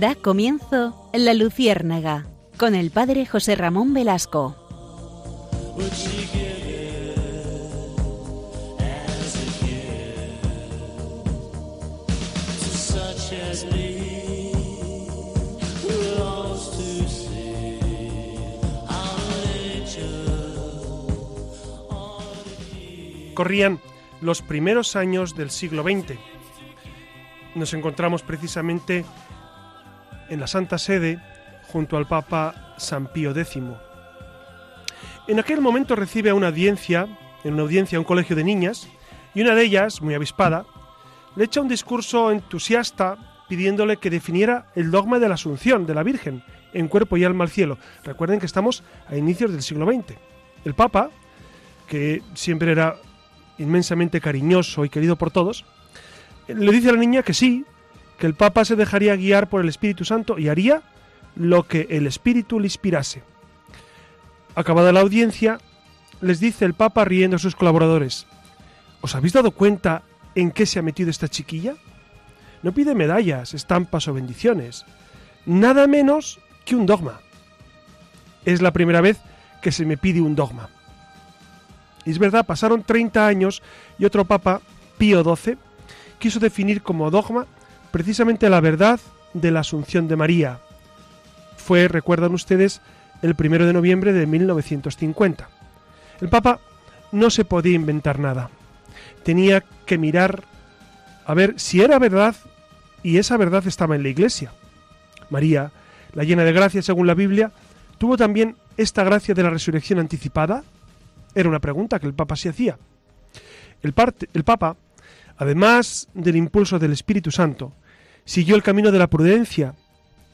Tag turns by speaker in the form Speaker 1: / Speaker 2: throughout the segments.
Speaker 1: Da comienzo La Luciérnaga con el padre José Ramón Velasco.
Speaker 2: Corrían los primeros años del siglo XX. Nos encontramos precisamente en la Santa Sede junto al Papa San Pío X. En aquel momento recibe una audiencia, en una audiencia a un colegio de niñas, y una de ellas, muy avispada, le echa un discurso entusiasta pidiéndole que definiera el dogma de la Asunción de la Virgen en cuerpo y alma al cielo. Recuerden que estamos a inicios del siglo XX. El Papa, que siempre era inmensamente cariñoso y querido por todos, le dice a la niña que sí, que el Papa se dejaría guiar por el Espíritu Santo y haría lo que el Espíritu le inspirase. Acabada la audiencia, les dice el Papa riendo a sus colaboradores, ¿os habéis dado cuenta en qué se ha metido esta chiquilla? No pide medallas, estampas o bendiciones, nada menos que un dogma. Es la primera vez que se me pide un dogma. Y es verdad, pasaron 30 años y otro papa, Pío XII, quiso definir como dogma precisamente la verdad de la Asunción de María. Fue, recuerdan ustedes, el primero de noviembre de 1950. El Papa no se podía inventar nada. Tenía que mirar a ver si era verdad y esa verdad estaba en la Iglesia. María, la llena de gracia según la Biblia, tuvo también esta gracia de la resurrección anticipada. Era una pregunta que el Papa se hacía. El, Papa, además del impulso del Espíritu Santo, siguió el camino de la prudencia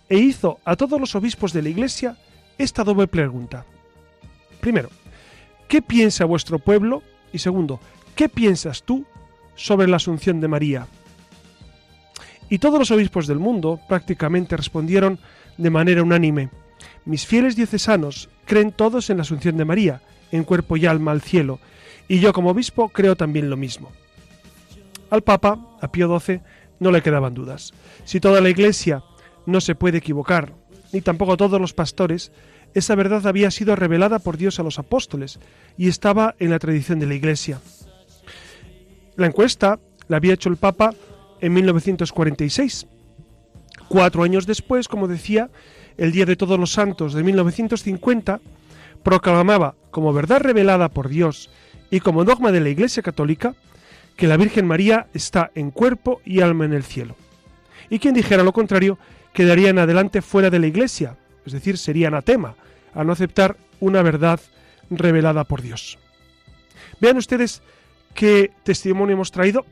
Speaker 2: e hizo a todos los obispos de la Iglesia esta doble pregunta. Primero, ¿qué piensa vuestro pueblo? Y segundo, ¿qué piensas tú sobre la asunción de María? Y todos los obispos del mundo prácticamente respondieron de manera unánime. Mis fieles diocesanos creen todos en la asunción de María, en cuerpo y alma al cielo, y yo como obispo creo también lo mismo. Al Papa, a Pío XII, no le quedaban dudas. Si toda la Iglesia no se puede equivocar, ni tampoco todos los pastores, esa verdad había sido revelada por Dios a los apóstoles y estaba en la tradición de la Iglesia. La encuesta la había hecho el Papa en 1946. Cuatro años después, como decía, el Día de Todos los Santos de 1950, proclamaba como verdad revelada por Dios y como dogma de la Iglesia Católica que la Virgen María está en cuerpo y alma en el cielo. Y quien dijera lo contrario quedaría en adelante fuera de la Iglesia, es decir, sería anatema, a no aceptar una verdad revelada por Dios. Vean ustedes qué testimonio hemos traído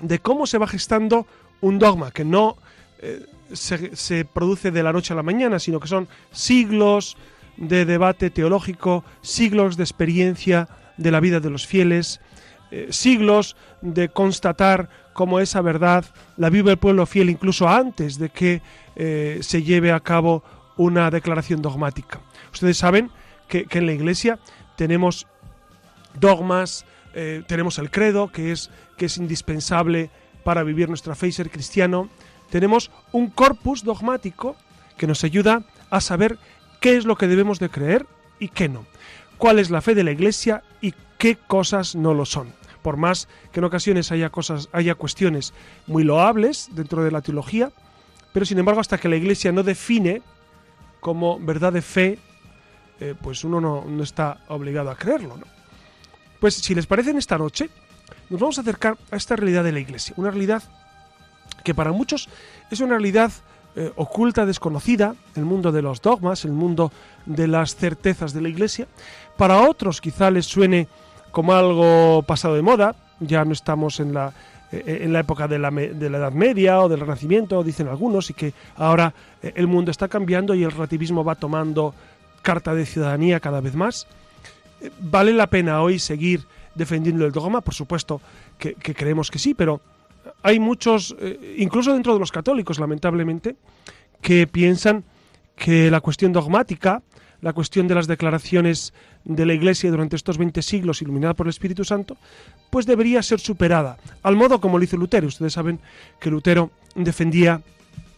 Speaker 2: de cómo se va gestando un dogma que no eh, se, se, produce de la noche a la mañana, sino que son siglos de debate teológico, siglos de experiencia de la vida de los fieles, eh, siglos de constatar cómo esa verdad la vive el pueblo fiel incluso antes de que eh, se lleve a cabo una declaración dogmática. Ustedes saben que, en la Iglesia tenemos dogmas, eh, tenemos el credo, que es, que es indispensable para vivir nuestra fe y ser cristiano. Tenemos un corpus dogmático que nos ayuda a saber qué es lo que debemos de creer y qué no. Cuál es la fe de la Iglesia y qué cosas no lo son por más que en ocasiones haya cosas, haya cuestiones muy loables dentro de la teología, pero sin embargo hasta que la Iglesia no define como verdad de fe, eh, pues uno no, está obligado a creerlo. ¿no? Pues si les parece en esta noche, nos vamos a acercar a esta realidad de la Iglesia, una realidad que para muchos es una realidad eh, oculta, desconocida, el mundo de los dogmas, el mundo de las certezas de la Iglesia. Para otros quizá les suene como algo pasado de moda, ya no estamos en la, eh, en la época de la, de la, Edad Media o del Renacimiento, dicen algunos, y que ahora eh, el mundo está cambiando y el relativismo va tomando carta de ciudadanía cada vez más. Eh, ¿Vale la pena hoy seguir defendiendo el dogma? Por supuesto que, creemos que sí, pero hay muchos, incluso dentro de los católicos, lamentablemente, que piensan que la cuestión dogmática, la cuestión de las declaraciones de la Iglesia durante estos 20 siglos iluminada por el Espíritu Santo, pues debería ser superada, al modo como lo hizo Lutero. Ustedes saben que Lutero defendía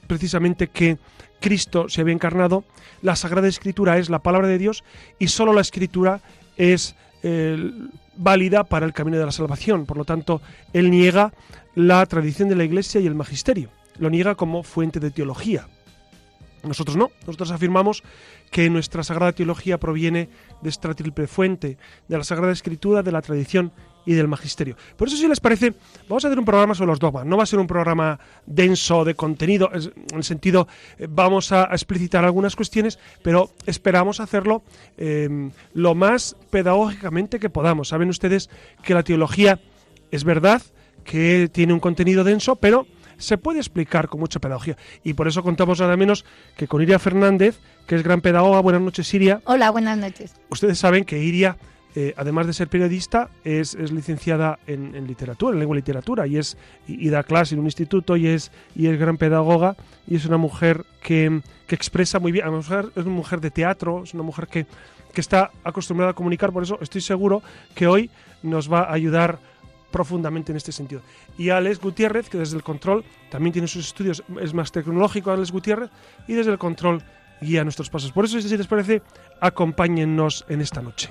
Speaker 2: precisamente que Cristo se había encarnado, la Sagrada Escritura es la palabra de Dios y solo la Escritura es eh, válida para el camino de la salvación. Por lo tanto, él niega la tradición de la Iglesia y el magisterio. Lo niega como fuente de teología. Nosotros no, nosotros afirmamos que nuestra sagrada teología proviene de esta triple fuente, de la Sagrada Escritura, de la tradición y del magisterio. Por eso, si les parece, vamos a hacer un programa sobre los dogmas. No va a ser un programa denso de contenido, en el sentido, eh, vamos a, explicitar algunas cuestiones, pero esperamos hacerlo em, lo más pedagógicamente que podamos. Saben ustedes que la teología es verdad, que tiene un contenido denso, pero se puede explicar con mucha pedagogía. Y por eso contamos nada menos que con Iria Fernández, que es gran pedagoga. Buenas noches, Iria.
Speaker 3: Hola, buenas noches.
Speaker 2: Ustedes saben que Iria eh, además de ser periodista, es, licenciada en, literatura, en lengua y literatura, y, es, y, da clase en un instituto y es, y es gran pedagoga, y es una mujer que, expresa muy bien, es una mujer de teatro, es una mujer que, que está acostumbrada a comunicar, por eso estoy seguro que hoy nos va a ayudar profundamente en este sentido. Y Alex Gutiérrez, que desde el control también tiene sus estudios, es más tecnológico Alex Gutiérrez, y desde el control guía nuestros pasos. Por eso, si les parece, acompáñennos en esta noche.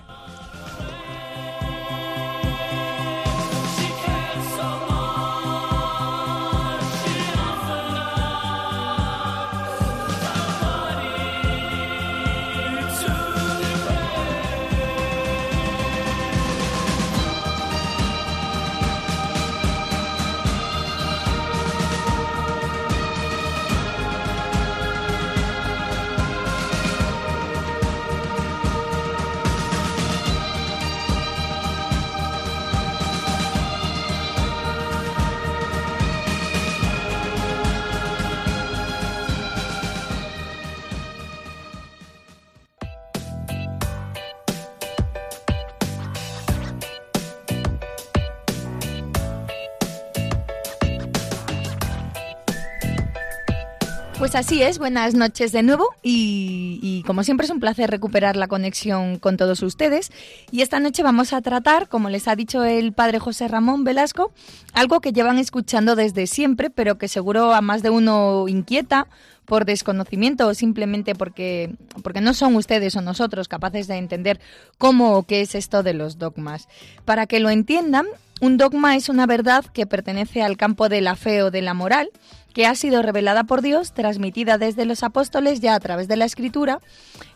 Speaker 3: Así es, buenas noches de nuevo y, como siempre es un placer recuperar la conexión con todos ustedes y esta noche vamos a tratar, como les ha dicho el padre José Ramón Velasco, algo que llevan escuchando desde siempre pero que seguro a más de uno inquieta por desconocimiento o simplemente porque, porque no son ustedes o nosotros capaces de entender cómo o qué es esto de los dogmas. Para que lo entiendan, un dogma es una verdad que pertenece al campo de la fe o de la moral, que ha sido revelada por Dios, transmitida desde los apóstoles ya a través de la escritura,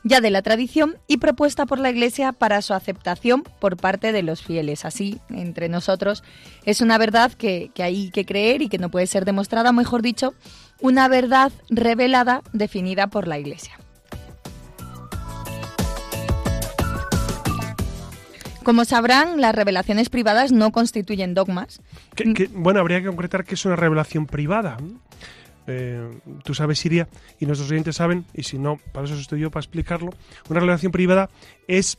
Speaker 3: ya de la tradición y propuesta por la Iglesia para su aceptación por parte de los fieles. Así, entre nosotros, es una verdad que, que hay que creer y que no puede ser demostrada, mejor dicho, una verdad revelada definida por la Iglesia. Como sabrán, las revelaciones privadas no constituyen dogmas.
Speaker 2: bueno, habría que concretar que es una revelación privada. Eh, tú sabes, Siria, y nuestros oyentes saben, y si no, para eso estoy yo, para explicarlo. Una revelación privada es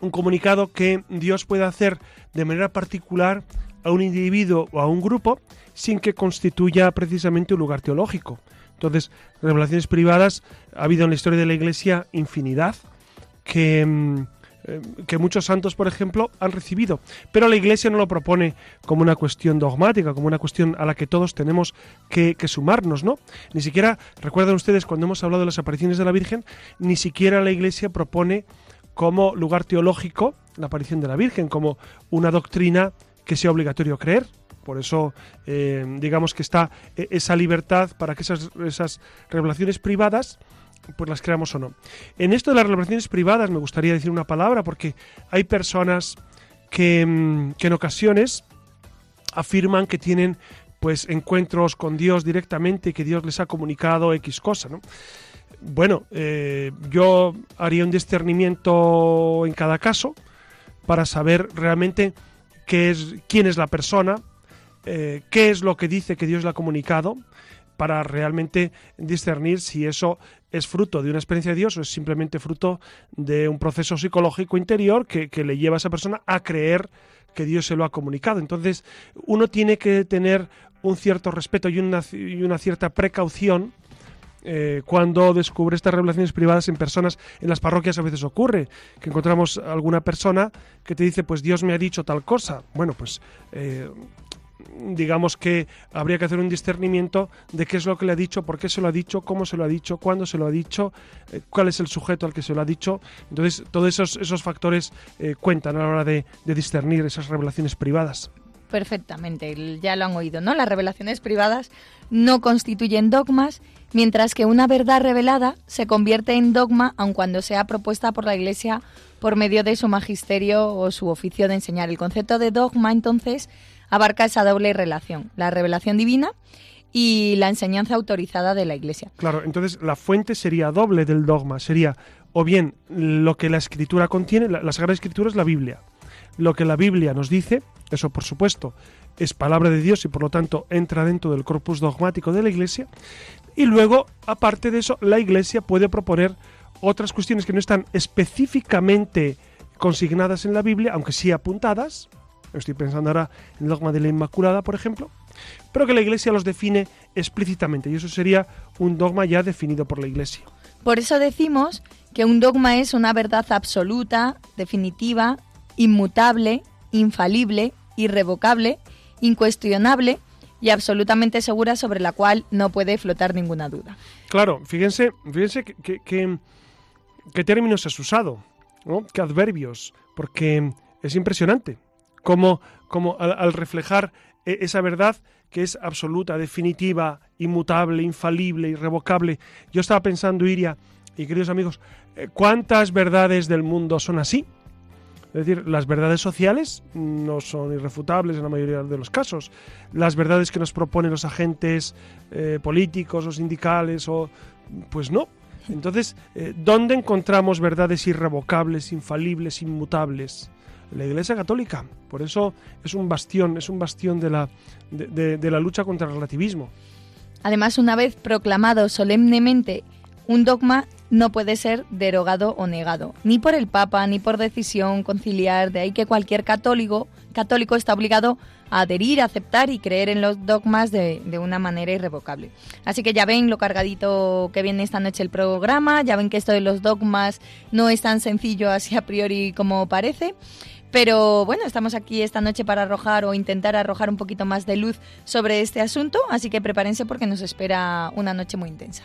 Speaker 2: un comunicado que Dios puede hacer de manera particular a un individuo o a un grupo sin que constituya precisamente un lugar teológico. Entonces, revelaciones privadas ha habido en la historia de la Iglesia infinidad que mm, eh, que muchos santos, por ejemplo, han recibido. Pero la Iglesia no lo propone como una cuestión dogmática, como una cuestión a la que todos tenemos que, sumarnos, ¿no? Ni siquiera, recuerdan ustedes cuando hemos hablado de las apariciones de la Virgen, ni siquiera la Iglesia propone como lugar teológico la aparición de la Virgen, como una doctrina que sea obligatorio creer. Por eso, eh, digamos que está eh, esa libertad para que esas, esas revelaciones privadas pues las creamos o no. En esto de las relaciones privadas me gustaría decir una palabra porque hay personas que, mm, en ocasiones afirman que tienen pues encuentros con Dios directamente y que Dios les ha comunicado X cosa, ¿no? Bueno, eh, yo haría un discernimiento en cada caso para saber realmente qué es, quién es la persona, eh, qué es lo que dice que Dios le ha comunicado, para realmente discernir si eso es fruto de una experiencia de Dios o es simplemente fruto de un proceso psicológico interior que, le lleva a esa persona a creer que Dios se lo ha comunicado. Entonces, uno tiene que tener un cierto respeto y una, y una cierta precaución eh, cuando descubre estas revelaciones privadas en personas, en las parroquias a veces ocurre, que encontramos alguna persona que te dice, pues Dios me ha dicho tal cosa. Bueno, pues eh, digamos que habría que hacer un discernimiento de qué es lo que le ha dicho, por qué se lo ha dicho, cómo se lo ha dicho, cuándo se lo ha dicho, eh, cuál es el sujeto al que se lo ha dicho. Entonces, todos esos, esos factores eh, cuentan a la hora de, de discernir esas revelaciones privadas.
Speaker 3: Perfectamente, ya lo han oído, ¿no? Las revelaciones privadas no constituyen dogmas, mientras que una verdad revelada se convierte en dogma aun cuando sea propuesta por la Iglesia por medio de su magisterio o su oficio de enseñar. El concepto de dogma, entonces, abarca esa doble relación, la revelación divina y la enseñanza autorizada de la Iglesia.
Speaker 2: Claro, entonces la fuente sería doble del dogma, sería o bien lo que la escritura contiene, la, Sagrada Escritura es la Biblia, lo que la Biblia nos dice, eso por supuesto es palabra de Dios y por lo tanto entra dentro del corpus dogmático de la Iglesia, y luego, aparte de eso, la Iglesia puede proponer otras cuestiones que no están específicamente consignadas en la Biblia, aunque sí apuntadas, estoy pensando ahora en el dogma de la Inmaculada, por ejemplo, pero que la Iglesia los define explícitamente y eso sería un dogma ya definido por la Iglesia.
Speaker 3: Por eso decimos que un dogma es una verdad absoluta, definitiva, inmutable, infalible, irrevocable, incuestionable y absolutamente segura sobre la cual no puede flotar ninguna duda.
Speaker 2: Claro, fíjense, fíjense que, que, qué términos has usado, ¿no? qué adverbios, porque es impresionante al, al, reflejar e, esa verdad que es absoluta, definitiva, inmutable, infalible, irrevocable. Yo estaba pensando, Iria, y queridos amigos, eh, ¿cuántas verdades del mundo son así? Es decir, las verdades sociales no son irrefutables en la mayoría de los casos. Las verdades que nos proponen los agentes eh, políticos o sindicales, o, pues no. Entonces, eh, ¿dónde encontramos verdades irrevocables, infalibles, inmutables? La Iglesia Católica. Por eso es un bastión, es un bastión de la, de, la lucha contra el relativismo.
Speaker 3: Además, una vez proclamado solemnemente un dogma no puede ser derogado o negado, ni por el Papa, ni por decisión conciliar, de ahí que cualquier católico, católico está obligado a adherir, aceptar y creer en los dogmas de, de, una manera irrevocable. Así que ya ven lo cargadito que viene esta noche el programa, ya ven que esto de los dogmas no es tan sencillo así a priori como parece. Pero bueno, estamos aquí esta noche para arrojar o intentar arrojar un poquito más de luz sobre este asunto, así que prepárense porque nos espera una noche muy intensa.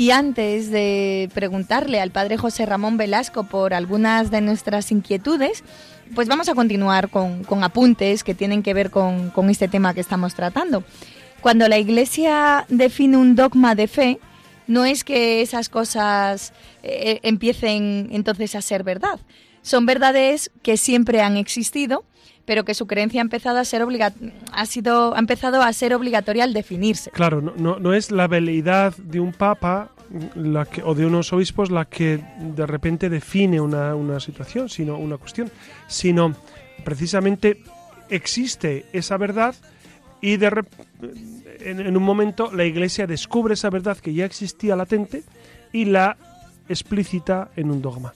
Speaker 3: Y antes de preguntarle al padre José Ramón Velasco por algunas de nuestras inquietudes, pues vamos a continuar con, con apuntes que tienen que ver con, con, este tema que estamos tratando. Cuando la Iglesia define un dogma de fe, no es que esas cosas eh, empiecen entonces a ser verdad. Son verdades que siempre han existido, pero que su creencia ha empezado a ser obliga ha sido ha empezado a ser obligatoria al definirse.
Speaker 2: Claro, no, no, no es la veleidad de un papa o de unos obispos la que de repente define una, una situación, sino una cuestión, sino precisamente existe esa verdad y de en, en un momento la Iglesia descubre esa verdad que ya existía latente y la explícita en un dogma.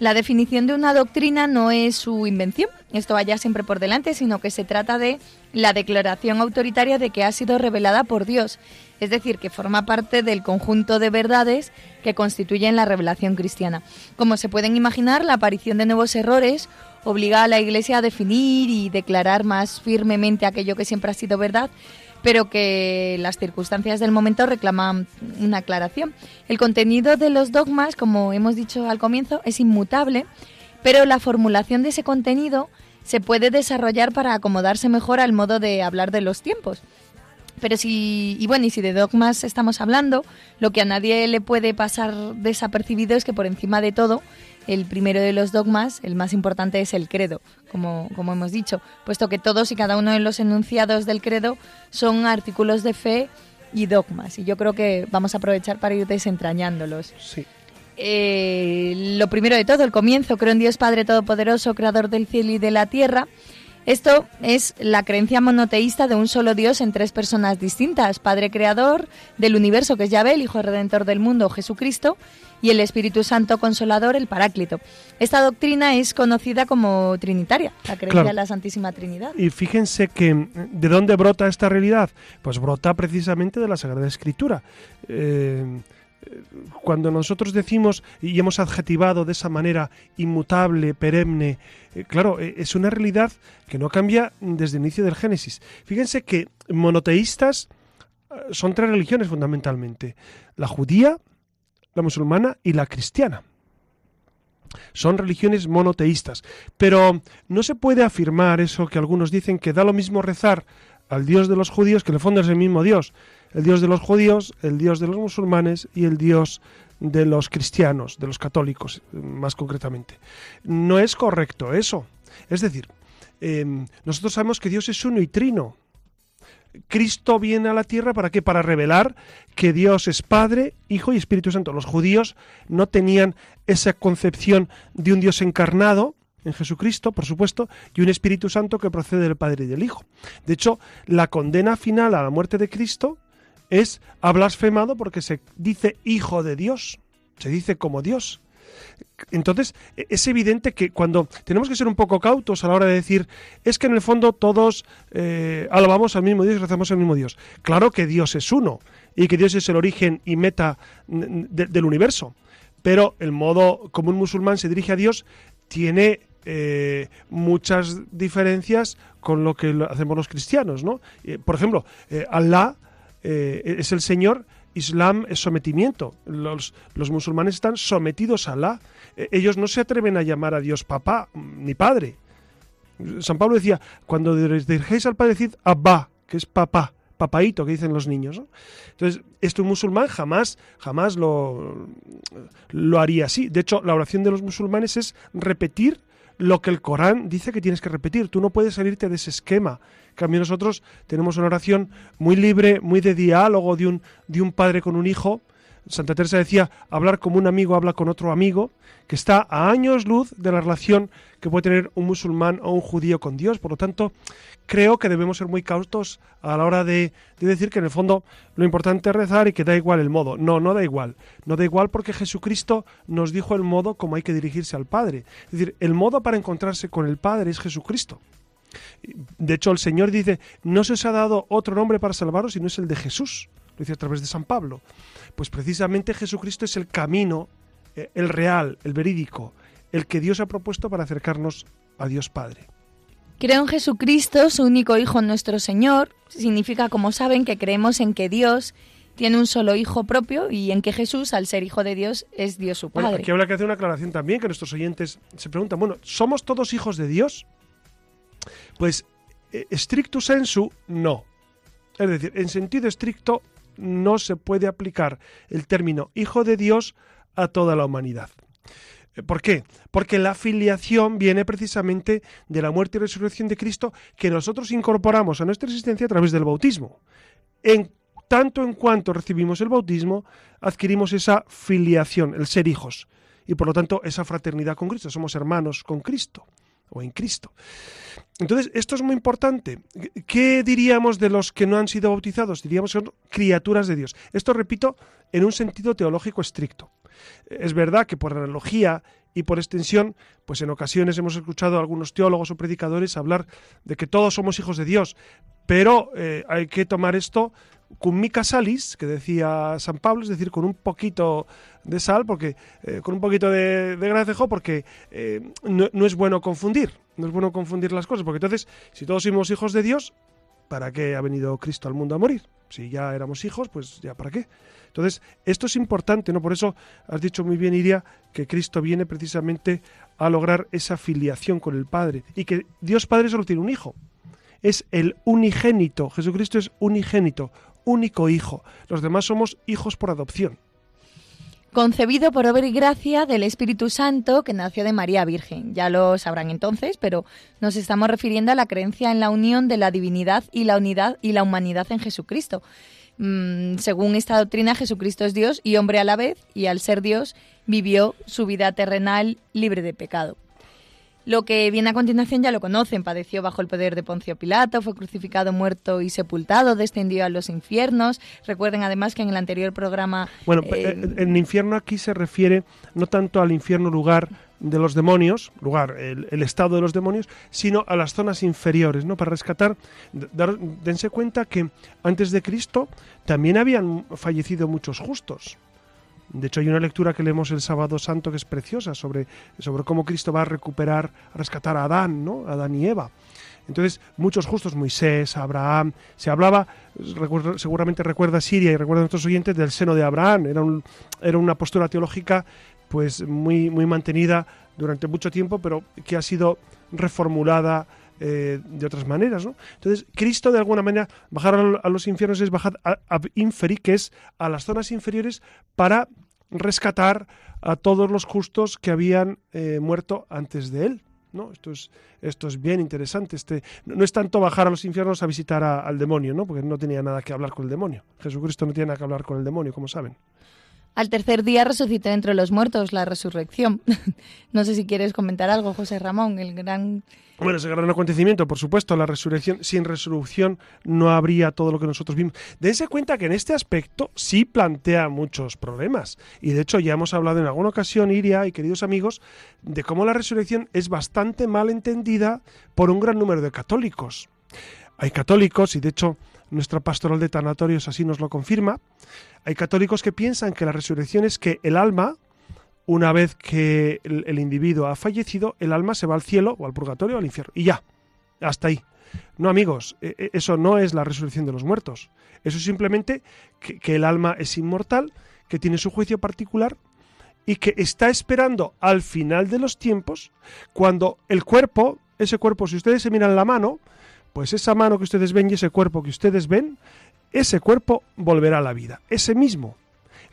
Speaker 3: La definición de una doctrina no es su invención, esto vaya siempre por delante, sino que se trata de la declaración autoritaria de que ha sido revelada por Dios, es decir, que forma parte del conjunto de verdades que constituyen la revelación cristiana. Como se pueden imaginar, la aparición de nuevos errores obliga a la Iglesia a definir y declarar más firmemente aquello que siempre ha sido verdad, pero que las circunstancias del momento reclaman una aclaración. El contenido de los dogmas, como hemos dicho al comienzo, es inmutable, pero la formulación de ese contenido se puede desarrollar para acomodarse mejor al modo de hablar de los tiempos. Pero si, y bueno, y si de dogmas estamos hablando, lo que a nadie le puede pasar desapercibido es que por encima de todo, el primero de los dogmas, el más importante es el credo, como, como hemos dicho, puesto que todos y cada uno de los enunciados del credo son artículos de fe y dogmas. Y yo creo que vamos a aprovechar para ir desentrañándolos.
Speaker 2: Sí.
Speaker 3: Eh, lo primero de todo, el comienzo, creo en Dios Padre Todopoderoso, Creador del cielo y de la tierra. Esto es la creencia monoteísta de un solo Dios en tres personas distintas, Padre Creador del universo, que es Yahvé, el Hijo Redentor del mundo, Jesucristo, y el Espíritu Santo Consolador, el Paráclito. Esta doctrina es conocida como trinitaria, la creencia en la Santísima Trinidad.
Speaker 2: Y fíjense que de dónde brota esta realidad, pues brota precisamente de la Sagrada Escritura. Eh, cuando nosotros decimos y hemos adjetivado de esa manera inmutable, perenne, eh, claro, eh, es una realidad que no cambia desde el inicio del Génesis. Fíjense que monoteístas son tres religiones fundamentalmente, la judía, la musulmana y la cristiana. Son religiones monoteístas, pero no se puede afirmar eso que algunos dicen que da lo mismo rezar al Dios de los judíos que en el fondo es el mismo Dios el Dios de los judíos, el Dios de los musulmanes y el Dios de los cristianos, de los católicos más concretamente. No es correcto eso. Es decir, em, nosotros sabemos que Dios es uno y trino. Cristo viene a la tierra para qué? Para revelar que Dios es Padre, Hijo y Espíritu Santo. Los judíos no tenían esa concepción de un Dios encarnado, en Jesucristo, por supuesto, y un Espíritu Santo que procede del Padre y del Hijo. De hecho, la condena final a la muerte de Cristo es ha blasfemado porque se dice hijo de Dios, se dice como Dios. Entonces, es evidente que cuando tenemos que ser un poco cautos a la hora de decir, es que en el fondo todos eh, alabamos al mismo Dios y rezamos al mismo Dios. Claro que Dios es uno y que Dios es el origen y meta del universo, pero el modo como un musulmán se dirige a Dios tiene eh, muchas diferencias con lo que hacemos los cristianos, ¿no? Eh, por ejemplo, Allah eh, es el Señor, Islam es sometimiento. Los, los musulmanes están sometidos a Alá. Eh, ellos no se atreven a llamar a Dios papá ni padre. San Pablo decía, cuando dirigéis al padre, decid Abba, que es papá, papaito, que dicen los niños. Entonces, esto un musulmán jamás, jamás lo, lo haría así. De hecho, la oración de los musulmanes es repetir lo que el Corán dice que tienes que repetir. Tú no puedes salirte de ese esquema. En cambio, nosotros tenemos una oración muy libre, muy de diálogo de un, de un padre con un hijo. Santa Teresa decía, hablar como un amigo habla con otro amigo, que está a años luz de la relación que puede tener un musulmán o un judío con Dios. Por lo tanto, creo que debemos ser muy cautos a la hora de, decir que en el fondo lo importante es rezar y que da igual el modo. No, no da igual. No da igual porque Jesucristo nos dijo el modo como hay que dirigirse al Padre. Es decir, el modo para encontrarse con el Padre es Jesucristo. De hecho, el Señor dice, no se os ha dado otro nombre para salvaros, sino es el de Jesús. Lo dice a través de San Pablo. Pues precisamente Jesucristo es el camino, eh, el real, el verídico, el que Dios ha propuesto para acercarnos a Dios Padre.
Speaker 3: Creo en Jesucristo, su único Hijo, nuestro Señor. Significa, como saben, que creemos en que Dios tiene un solo hijo propio y en que Jesús, al ser hijo de Dios, es Dios su Padre.
Speaker 2: Bueno, aquí habrá que hacer una aclaración también, que nuestros oyentes se preguntan, bueno, ¿somos todos hijos de Dios? Pues, eh, stricto sensu, no. Es decir, en sentido estricto, no se puede aplicar el término hijo de Dios a toda la humanidad. Eh, ¿Por qué? Porque la filiación viene precisamente de la muerte y resurrección de Cristo que nosotros incorporamos a nuestra existencia a través del bautismo. En tanto en cuanto recibimos el bautismo, adquirimos esa filiación, el ser hijos, y por lo tanto esa fraternidad con Cristo. Somos hermanos con Cristo o en Cristo. Entonces, esto es muy importante. ¿Qué diríamos de los que no han sido bautizados? Diríamos que son criaturas de Dios. Esto, repito, en un sentido teológico estricto. Es verdad que por analogía y por extensión, pues en ocasiones hemos escuchado a algunos teólogos o predicadores hablar de que todos somos hijos de Dios, pero eh, hay que tomar esto con mica salis, que decía San Pablo, es decir, con un poquito de sal, porque eh, con un poquito de, de gracejo, porque eh, no, no, es bueno confundir, no es bueno confundir las cosas, porque entonces, si todos somos hijos de Dios, ¿para qué ha venido Cristo al mundo a morir? Si ya éramos hijos, pues ya para qué. Entonces, esto es importante, ¿no? Por eso has dicho muy bien, Iria, que Cristo viene precisamente a lograr esa filiación con el Padre y que Dios Padre solo tiene un hijo. Es el unigénito. Jesucristo es unigénito, único hijo. Los demás somos hijos por adopción
Speaker 3: concebido por obra y gracia del Espíritu Santo que nació de María Virgen. Ya lo sabrán entonces, pero nos estamos refiriendo a la creencia en la unión de la divinidad y la unidad y la humanidad en Jesucristo. Mm, según esta doctrina, Jesucristo es Dios y hombre a la vez, y al ser Dios vivió su vida terrenal libre de pecado. Lo que viene a continuación ya lo conocen. Padeció bajo el poder de Poncio Pilato, fue crucificado, muerto y sepultado, descendió a los infiernos. Recuerden además que en el anterior programa...
Speaker 2: Bueno, eh, eh, el infierno aquí se refiere no tanto al infierno lugar de los demonios, lugar, el, estado de los demonios, sino a las zonas inferiores, ¿no? Para rescatar, dense cuenta que antes de Cristo también habían fallecido muchos justos. De hecho, hay una lectura que leemos el sábado santo que es preciosa sobre, sobre cómo Cristo va a recuperar, a rescatar a Adán, ¿no? Adán y Eva. Entonces, muchos justos, Moisés, Abraham, se hablaba, seguramente recuerda Siria y recuerda a nuestros oyentes, del seno de Abraham. Era, un, era una postura teológica pues muy, muy mantenida durante mucho tiempo, pero que ha sido reformulada eh, de otras maneras. ¿no? Entonces, Cristo de alguna manera, bajar a los infiernos es bajar a, a inferi, que es a las zonas inferiores para rescatar a todos los justos que habían eh, muerto antes de él. ¿no? Esto, es, esto es bien interesante. Este, no, es tanto bajar a los infiernos a visitar al demonio, ¿no? porque no tenía nada que hablar con el demonio. Jesucristo no tiene nada que hablar con el demonio, como saben.
Speaker 3: Al tercer día resucitó entre los muertos, la resurrección. no sé si quieres comentar algo, José Ramón, el gran
Speaker 2: bueno, ese gran acontecimiento, por supuesto, la resurrección. Sin resurrección no habría todo lo que nosotros vimos. Dense cuenta que en este aspecto sí plantea muchos problemas. Y de hecho ya hemos hablado en alguna ocasión, Iria y queridos amigos, de cómo la resurrección es bastante mal entendida por un gran número de católicos. Hay católicos, y de hecho nuestra pastoral de tanatorios así nos lo confirma, hay católicos que piensan que la resurrección es que el alma, una vez que el, individuo ha fallecido, el alma se va al cielo o al purgatorio o al infierno. Y ya, hasta ahí. No, amigos, e, e, eso no es la resurrección de los muertos. Eso es simplemente que, el alma es inmortal, que tiene su juicio particular y que está esperando al final de los tiempos, cuando el cuerpo, ese cuerpo, si ustedes se miran la mano, pues esa mano que ustedes ven y ese cuerpo que ustedes ven, ese cuerpo volverá a la vida, ese mismo.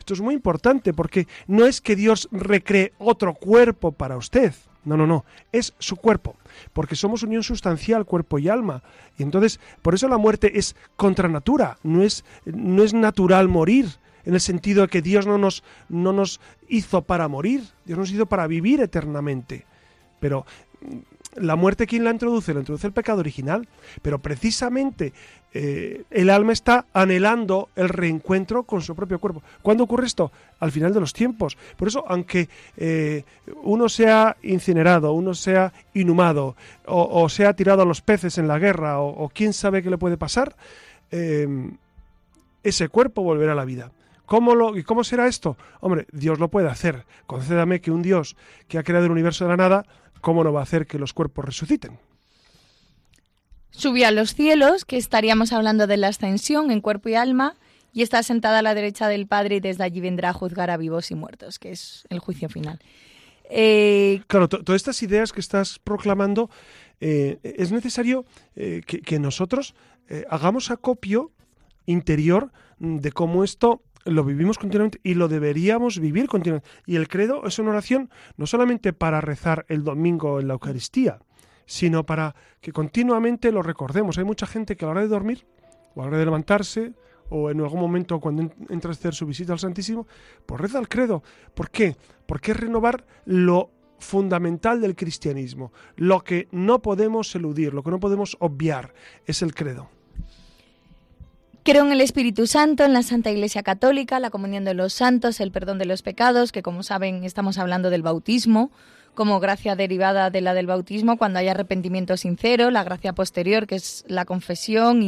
Speaker 2: Esto es muy importante porque no es que Dios recree otro cuerpo para usted. No, no, no. Es su cuerpo. Porque somos unión sustancial, cuerpo y alma. Y entonces, por eso la muerte es contra natura. No es, no es natural morir. En el sentido de que Dios no nos, no nos hizo para morir. Dios nos hizo para vivir eternamente. Pero la muerte, ¿quién la introduce? La introduce el pecado original. Pero precisamente eh, el alma está anhelando el reencuentro con su propio cuerpo. ¿Cuándo ocurre esto? Al final de los tiempos. Por eso, aunque eh, uno sea incinerado, uno sea inhumado, o, sea tirado a los peces en la guerra, o, quién sabe qué le puede pasar, eh, ese cuerpo volverá a la vida. ¿Cómo lo, ¿Y cómo será esto? Hombre, Dios lo puede hacer. Concédame que un Dios que ha creado el universo de la nada ¿cómo no va a hacer que los cuerpos resuciten?
Speaker 3: Subió a los cielos, que estaríamos hablando de la ascensión en cuerpo y alma, y está sentada a la derecha del Padre y desde allí vendrá a juzgar a vivos y muertos, que es el juicio final.
Speaker 2: Eh, claro, todas estas ideas que estás proclamando, eh, es necesario eh, que, nosotros hagamos acopio interior de cómo esto lo vivimos continuamente y lo deberíamos vivir continuamente. Y el credo es una oración no solamente para rezar el domingo en la Eucaristía, sino para que continuamente lo recordemos. Hay mucha gente que a la hora de dormir, o a la hora de levantarse, o en algún momento cuando entra a hacer su visita al Santísimo, pues reza el credo. ¿Por qué? Porque es renovar lo fundamental del cristianismo, lo que no podemos eludir, lo que no podemos obviar, es el credo.
Speaker 3: Creo en el Espíritu Santo, en la Santa Iglesia Católica, la comunión de los santos, el perdón de los pecados, que como saben estamos hablando del bautismo, como gracia derivada de la del bautismo cuando hay arrepentimiento sincero, la gracia posterior, que es la confesión,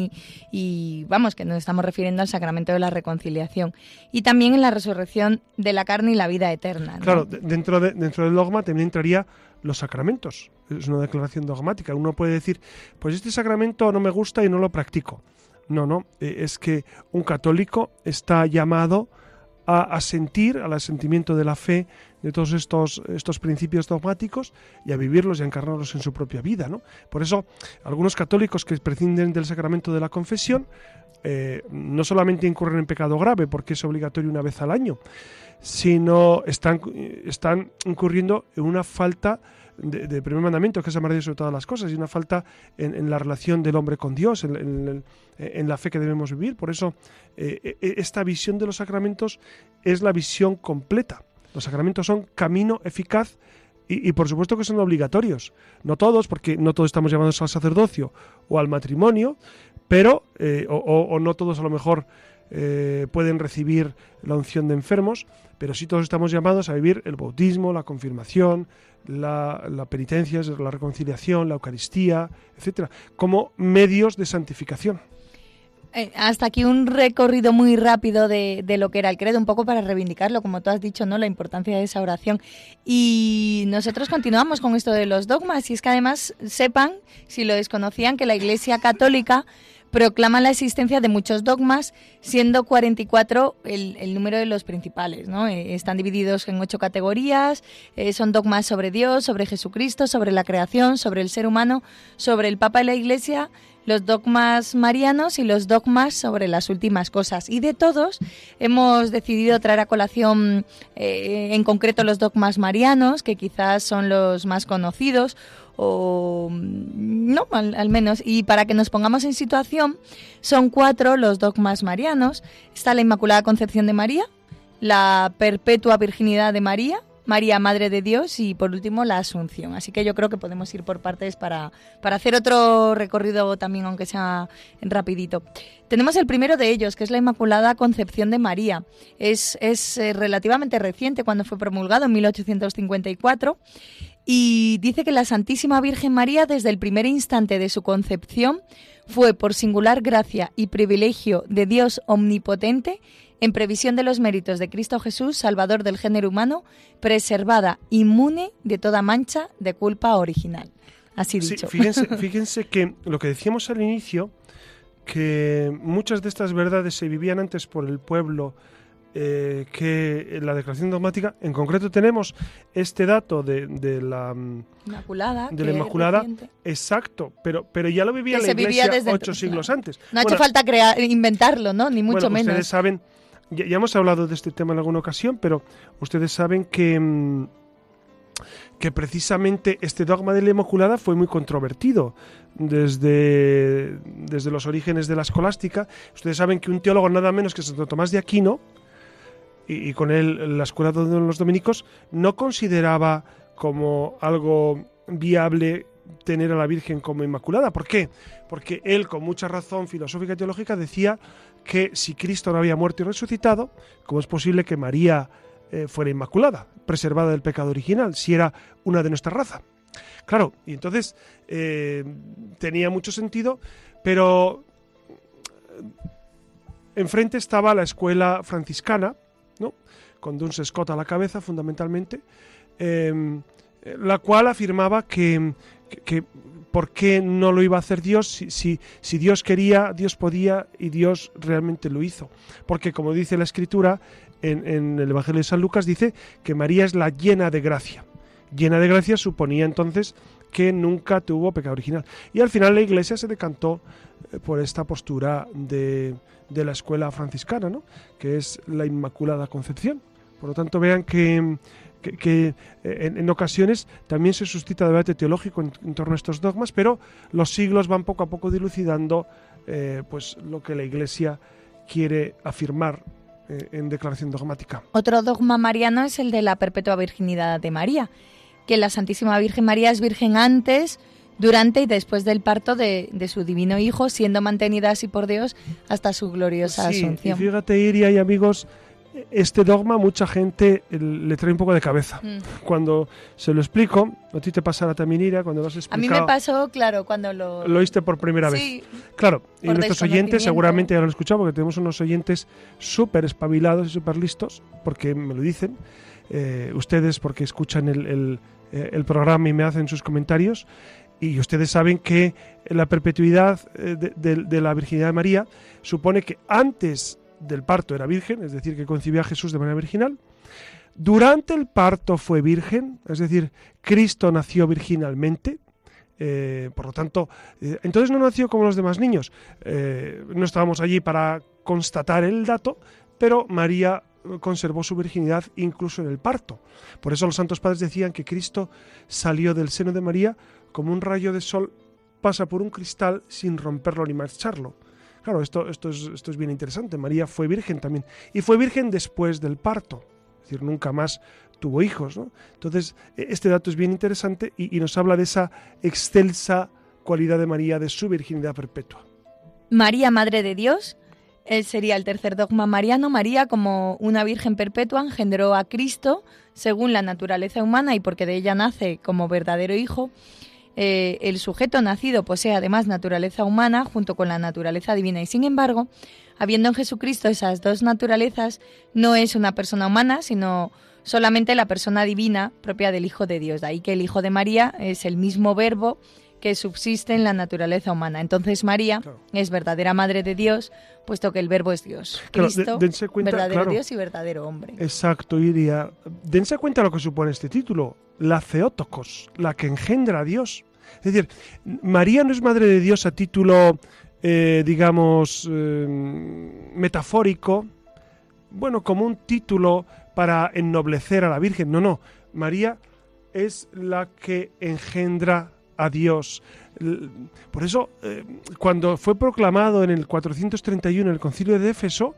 Speaker 3: y, vamos, que nos estamos refiriendo al sacramento de la reconciliación. Y también en la resurrección de la carne y la vida eterna.
Speaker 2: Claro, dentro, de, dentro del dogma también entraría los sacramentos. Es una declaración dogmática. Uno puede decir, pues este sacramento no me gusta y no lo practico. No, no, eh, es que un católico está llamado a asentir al asentimiento de la fe de todos estos, estos principios dogmáticos y a vivirlos y a encarnarlos en su propia vida. ¿no? Por eso, algunos católicos que prescinden del sacramento de la confesión eh, no solamente incurren en pecado grave, porque es obligatorio una vez al año, sino están, están incurriendo en una falta de, primer mandamiento, que es amar a Dios sobre todas las cosas, y una falta en, la relación del hombre con Dios, en, la fe que debemos vivir. Por eso, eh, e, esta visión de los sacramentos es la visión completa. Los sacramentos son camino eficaz y, por supuesto que son obligatorios. No todos, porque no todos estamos llamados al sacerdocio o al matrimonio, pero, eh, o, no todos a lo mejor eh, pueden recibir la unción de enfermos, pero sí todos estamos llamados a vivir el bautismo, la confirmación, la, la penitencia, la reconciliación, la Eucaristía, etcétera, como medios de santificación.
Speaker 3: Eh, hasta aquí un recorrido muy rápido de, de, lo que era el credo, un poco para reivindicarlo, como tú has dicho, ¿no? La importancia de esa oración. Y nosotros continuamos con esto de los dogmas, y es que además sepan, si lo desconocían, que la Iglesia Católica proclama la existencia de muchos dogmas, siendo 44 el, el número de los principales. ¿no? Eh, están divididos en ocho categorías, eh, son dogmas sobre Dios, sobre Jesucristo, sobre la creación, sobre el ser humano, sobre el Papa y la Iglesia, los dogmas marianos y los dogmas sobre las últimas cosas. Y de todos hemos decidido traer a colación eh, en concreto los dogmas marianos, que quizás son los más conocidos o no, al, menos. Y para que nos pongamos en situación, son cuatro los dogmas marianos. Está la Inmaculada Concepción de María, la Perpetua Virginidad de María, María, Madre de Dios y por último la Asunción. Así que yo creo que podemos ir por partes para, para hacer otro recorrido también, aunque sea rapidito. Tenemos el primero de ellos, que es la Inmaculada Concepción de María. Es, es eh, relativamente reciente, cuando fue promulgado en 1854 y dice que la Santísima Virgen María desde el primer instante de su concepción fue por singular gracia y privilegio de Dios omnipotente, en previsión de los méritos de Cristo Jesús, Salvador del género humano, preservada, inmune de toda mancha de culpa original. Así dicho.
Speaker 2: fíjense, fíjense que lo que decíamos al inicio, que muchas de estas verdades se vivían antes por el pueblo eh, que la declaración dogmática, en concreto tenemos este dato de, la
Speaker 3: mm, Inmaculada,
Speaker 2: de la Inmaculada exacto, pero, pero ya lo vivía la Iglesia desde ocho siglos antes.
Speaker 3: No ha hecho falta crear, inventarlo, ¿no? Ni mucho menos.
Speaker 2: Ustedes saben, ya, hemos hablado de este tema en alguna ocasión, pero ustedes saben que mm, que precisamente este dogma de la Inmaculada fue muy controvertido desde, desde los orígenes de la escolástica. Ustedes saben que un teólogo nada menos que Santo Tomás de Aquino, y, con él la escuela de los dominicos, no consideraba como algo viable tener a la Virgen como Inmaculada. ¿Por qué? Porque él, con mucha razón filosófica y teológica, decía que si Cristo no había muerto y resucitado, ¿cómo es posible que María eh, fuera Inmaculada, preservada del pecado original, si era una de nuestra raza? Claro, y entonces eh, tenía mucho sentido, pero enfrente estaba la escuela franciscana, con Duns Scott a la cabeza fundamentalmente, em, la cual afirmaba que, por qué no lo iba a hacer Dios si, si, Dios quería, Dios podía y Dios realmente lo hizo. Porque como dice la escritura en, en el Evangelio de San Lucas, dice que María es la llena de gracia. Llena de gracia suponía entonces que nunca tuvo pecado original. Y al final la Iglesia se decantó eh, por esta postura de, de la escuela franciscana, ¿no? que es la Inmaculada Concepción. Por lo tanto, vean que, que, eh, en, ocasiones también se suscita debate teológico en, torno a estos dogmas, pero los siglos van poco a poco dilucidando eh, pues lo que la Iglesia quiere afirmar en declaración dogmática.
Speaker 3: Otro dogma mariano es el de la perpetua virginidad de María, que la Santísima Virgen María es virgen antes, durante y después del parto de, su divino Hijo, siendo mantenida así por Dios hasta su gloriosa asunción.
Speaker 2: Y fíjate, Iria y amigos, este dogma mucha gente le trae un poco de cabeza. Mm. Cuando se lo explico, a ti te pasará también, Iria, cuando lo has explicado...
Speaker 3: A mí me pasó, claro, cuando lo...
Speaker 2: Lo oíste por primera vez. Claro, y nuestros oyentes seguramente ya lo han escuchado, porque tenemos unos oyentes súper espabilados y súper listos, porque me lo dicen. Eh, ustedes porque escuchan el eh, el programa y me hacen sus comentarios. Y ustedes saben que la perpetuidad eh, de, la virginidad de María supone que antes del parto era virgen, es decir, que concibió a Jesús de manera virginal. Durante el parto fue virgen, es decir, Cristo nació virginalmente. Eh, por lo tanto, entonces no nació como los demás niños. no estábamos allí para constatar el dato, pero María conservó su virginidad incluso en el parto. Por eso los santos padres decían que Cristo salió del seno de María como un rayo de sol pasa por un cristal sin romperlo ni marcharlo. Claro, esto, esto, es, esto es bien interesante. María fue virgen también. Y fue virgen después del parto. Es decir, nunca más tuvo hijos. Entonces, e, este dato es bien interesante y, y nos habla de esa excelsa cualidad de María, de su virginidad perpetua.
Speaker 3: María, Madre de Dios, él sería el tercer dogma mariano. María, como una virgen perpetua, engendró a Cristo según la naturaleza humana y porque de ella nace como verdadero hijo. Eh, el sujeto nacido posee además naturaleza humana junto con la naturaleza divina y sin embargo, habiendo en Jesucristo esas dos naturalezas, no es una persona humana, sino solamente la persona divina propia del Hijo de Dios. De ahí que el Hijo de María es el mismo verbo que subsiste en la naturaleza humana. Entonces María es verdadera madre de Dios, puesto que el verbo es Dios. Cristo, verdadero Dios y verdadero hombre.
Speaker 2: Exacto, Iria. Dense cuenta lo que supone este título, la Theotokos, la que engendra a Dios. Es decir, María no es madre de Dios a título, eh, digamos, eh, metafórico, bueno, como un título para ennoblecer a la Virgen. No, no. María es la que engendra a Dios. Por eso, eh, cuando fue proclamado en el 431 el concilio de Éfeso,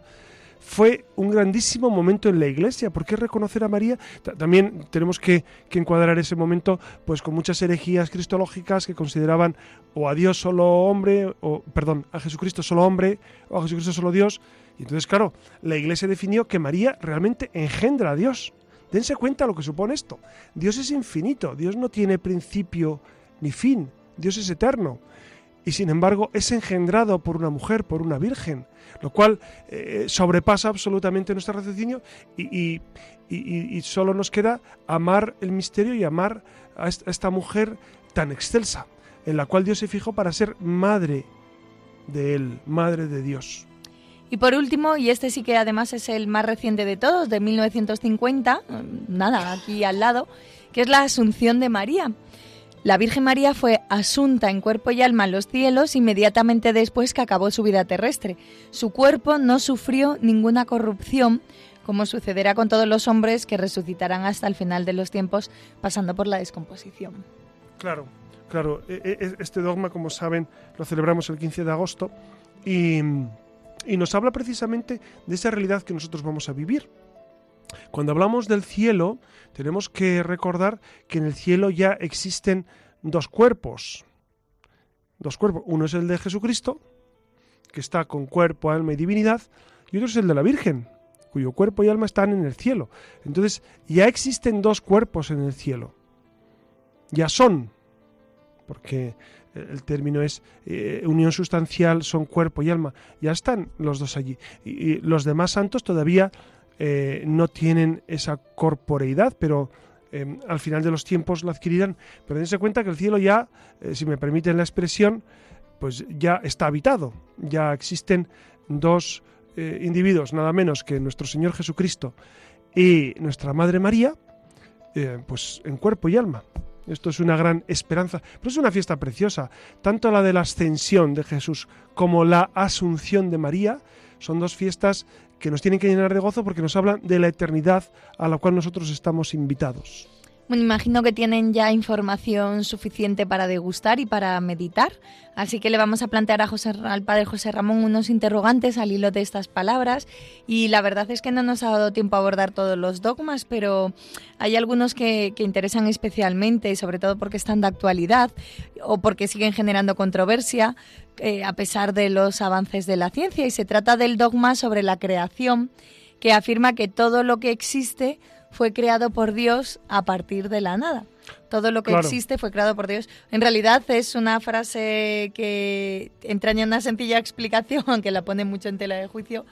Speaker 2: fue un grandísimo momento en la iglesia. ¿Por qué reconocer a María? También tenemos que, encuadrar ese momento pues con muchas herejías cristológicas que consideraban o a Dios solo hombre, o perdón, a Jesucristo solo hombre, o a Jesucristo solo Dios. Y entonces, claro, la iglesia definió que María realmente engendra a Dios. Dense cuenta lo que supone esto. Dios es infinito, Dios no tiene principio ni fin. Dios es eterno. Y sin embargo es engendrado por una mujer, por una virgen, lo cual eh, sobrepasa absolutamente nuestro raciocinio y, y, solo nos queda amar el misterio y amar a esta mujer tan excelsa, en la cual Dios se fijó para ser madre de Él, madre de Dios.
Speaker 3: Y por último, y este sí que además es el más reciente de todos, de 1950, nada, aquí al lado, que es la Asunción de María. La Virgen María fue asunta en cuerpo y alma en los cielos inmediatamente después que acabó su vida terrestre. Su cuerpo no sufrió ninguna corrupción, como sucederá con todos los hombres que resucitarán hasta el final de los tiempos, pasando por la descomposición.
Speaker 2: Claro, claro. E, e, este dogma, como saben, lo celebramos el 15 de agosto y, y nos habla precisamente de esa realidad que nosotros vamos a vivir. Cuando hablamos del cielo, tenemos que recordar que en el cielo ya existen dos cuerpos. Dos cuerpos. Uno es el de Jesucristo, que está con cuerpo, alma y divinidad, y otro es el de la Virgen, cuyo cuerpo y alma están en el cielo. Entonces, ya existen dos cuerpos en el cielo. Ya son, porque el término es eh, unión sustancial, son cuerpo y alma. Ya están los dos allí. y los demás santos todavía eh, no tienen esa corporeidad, pero em, al final de los tiempos la adquirirán. Pero dense cuenta que el cielo ya, eh, si me permiten la expresión, pues ya está habitado. Ya existen dos eh, individuos, nada menos que nuestro Señor Jesucristo y nuestra Madre María, pues en cuerpo y alma. Esto es una gran esperanza, pero es una fiesta preciosa. Tanto la de la ascensión de Jesús como la asunción de María son dos fiestas que nos tienen que llenar de gozo porque nos hablan de la eternidad a la cual nosotros estamos invitados.
Speaker 3: Bueno, imagino que tienen ya información suficiente para degustar y para meditar, así que le vamos a plantear a José, al padre José Ramón unos interrogantes al hilo de estas palabras. Y la verdad es que no nos ha dado tiempo a abordar todos los dogmas, pero hay algunos que, interesan especialmente, sobre todo porque están de actualidad o porque siguen generando controversia, eh, a pesar de los avances de la ciencia, y se trata del dogma sobre la creación, que afirma que todo lo que existe fue creado por Dios a partir de la nada. Todo lo que existe fue creado por Dios. En realidad es una frase que entraña una sencilla explicación, aunque la pone mucho en tela de juicio.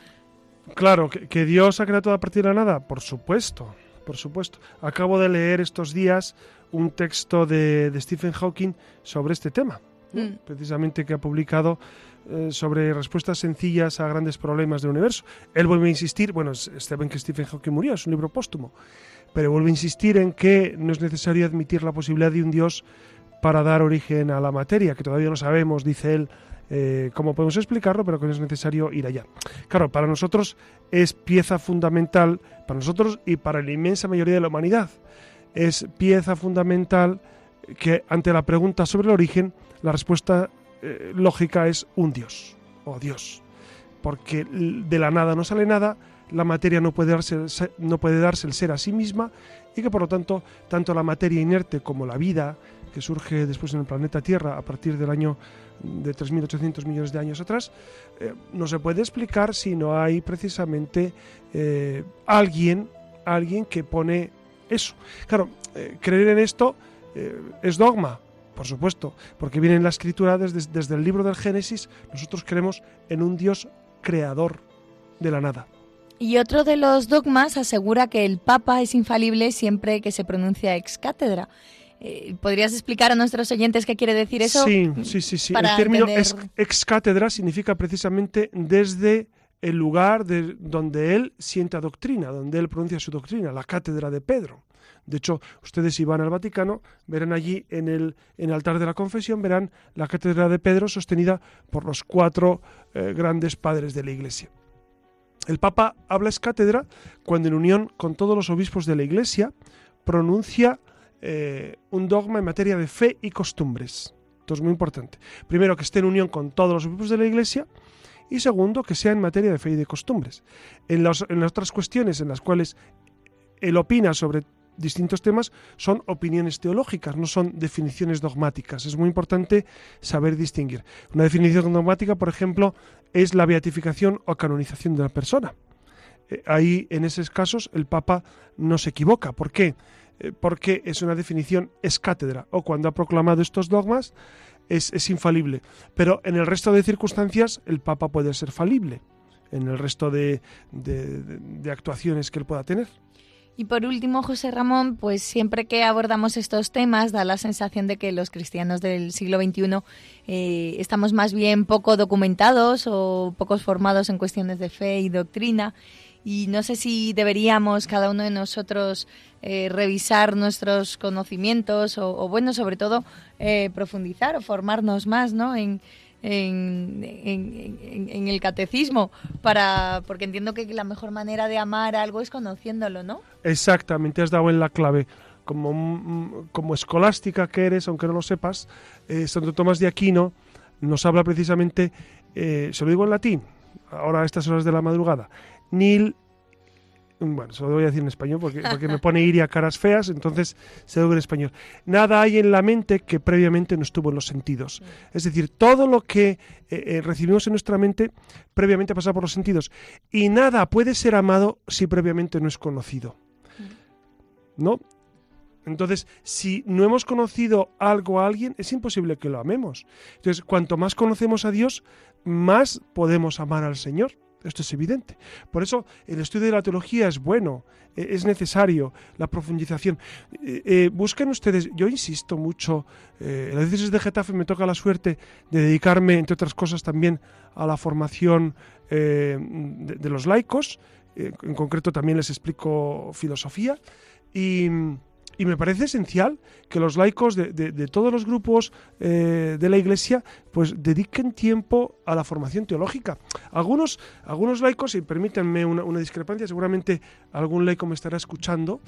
Speaker 2: Claro, que, Dios ha creado todo a partir de la nada, por supuesto, por supuesto. Acabo de leer estos días un texto de, Stephen Hawking sobre este tema, mm. precisamente que ha publicado eh, sobre respuestas sencillas a grandes problemas del universo. Él vuelve a insistir, bueno, saben que Stephen Hawking murió, es un libro póstumo, pero vuelve a insistir en que no es necesario admitir la posibilidad de un Dios para dar origen a la materia, que todavía no sabemos, dice él, eh, cómo podemos explicarlo, pero que no es necesario ir allá. Claro, para nosotros es pieza fundamental, para nosotros y para la inmensa mayoría de la humanidad, es pieza fundamental que ante la pregunta sobre el origen, la respuesta eh, lógica es un Dios o Dios. Porque de la nada no sale nada, la materia no puede, darse, no puede darse el ser a sí misma y que por lo tanto tanto la materia inerte como la vida que surge después en el planeta Tierra a partir del año de 3.800 millones de años atrás, eh, no se puede explicar si no hay precisamente eh, alguien, alguien que pone eso. Claro, creer en esto es dogma, por supuesto, porque viene en la escritura desde, desde el libro del Génesis, nosotros creemos en un Dios creador de la nada.
Speaker 3: Y otro de los dogmas asegura que el Papa es infalible siempre que se pronuncia ex cátedra. Eh, ¿Podrías explicar a nuestros oyentes qué quiere decir eso?
Speaker 2: Sí, sí, sí. sí. el término ex, cátedra significa precisamente desde el lugar de, donde él sienta doctrina, donde él pronuncia su doctrina, la cátedra de Pedro. De hecho, ustedes si van al Vaticano, verán allí en el, en altar de la confesión, verán la cátedra de Pedro sostenida por los cuatro eh, grandes padres de la Iglesia. El Papa habla es cátedra cuando en unión con todos los obispos de la Iglesia pronuncia eh, un dogma en materia de fe y costumbres. Esto es muy importante. Primero, que esté en unión con todos los obispos de la Iglesia y segundo, que sea en materia de fe y de costumbres. En, en las otras cuestiones en las cuales él opina sobre distintos temas son opiniones teológicas, no son definiciones dogmáticas. Es muy importante saber distinguir. Una definición dogmática, por ejemplo, es la beatificación o canonización de la persona. Eh, ahí, en esos casos, el Papa no se equivoca. ¿Por qué? Eh, porque es una definición es cátedra, o cuando ha proclamado estos dogmas, es, infalible. Pero en el resto de circunstancias, el Papa puede ser falible, en el resto de actuaciones que él pueda tener.
Speaker 3: Y por último, José Ramón, pues siempre que abordamos estos temas da la sensación de que los cristianos del siglo XXI eh, estamos más bien poco documentados o pocos formados en cuestiones de fe y doctrina. Y no sé si deberíamos cada uno de nosotros eh, revisar nuestros conocimientos o, bueno, sobre todo eh, profundizar o formarnos más ¿no? en, en, en, el catecismo, para, porque entiendo que la mejor manera de amar algo es conociéndolo, ¿no?
Speaker 2: Exactamente, has dado en la clave. Como, como escolástica que eres, aunque no lo sepas, eh, Santo Tomás de Aquino nos habla precisamente, eh, se lo digo en latín, ahora a estas horas de la madrugada, nil bueno, se lo voy a decir en español porque, porque me pone iria caras feas, entonces se lo digo en español. Nada hay en la mente que previamente no estuvo en los sentidos. Es decir, todo lo que eh, eh, recibimos en nuestra mente previamente pasa por los sentidos. Y nada puede ser amado si previamente no es conocido. ¿No? Entonces, si no hemos conocido algo a alguien, es imposible que lo amemos. Entonces, cuanto más conocemos a Dios, más podemos amar al Señor. Esto es evidente. Por eso el estudio de la teología es bueno, e, es necesario, la profundización. Eh, eh, busquen ustedes, yo insisto mucho, eh, en la diócesis de Getafe me toca la suerte de dedicarme, entre otras cosas, también a la formación de, los laicos, en concreto también les explico filosofía, y y me parece esencial que los laicos de, todos los grupos eh, de la Iglesia pues dediquen tiempo a la formación teológica. Algunos, algunos laicos, y permítanme una, discrepancia, seguramente algún laico me estará escuchando,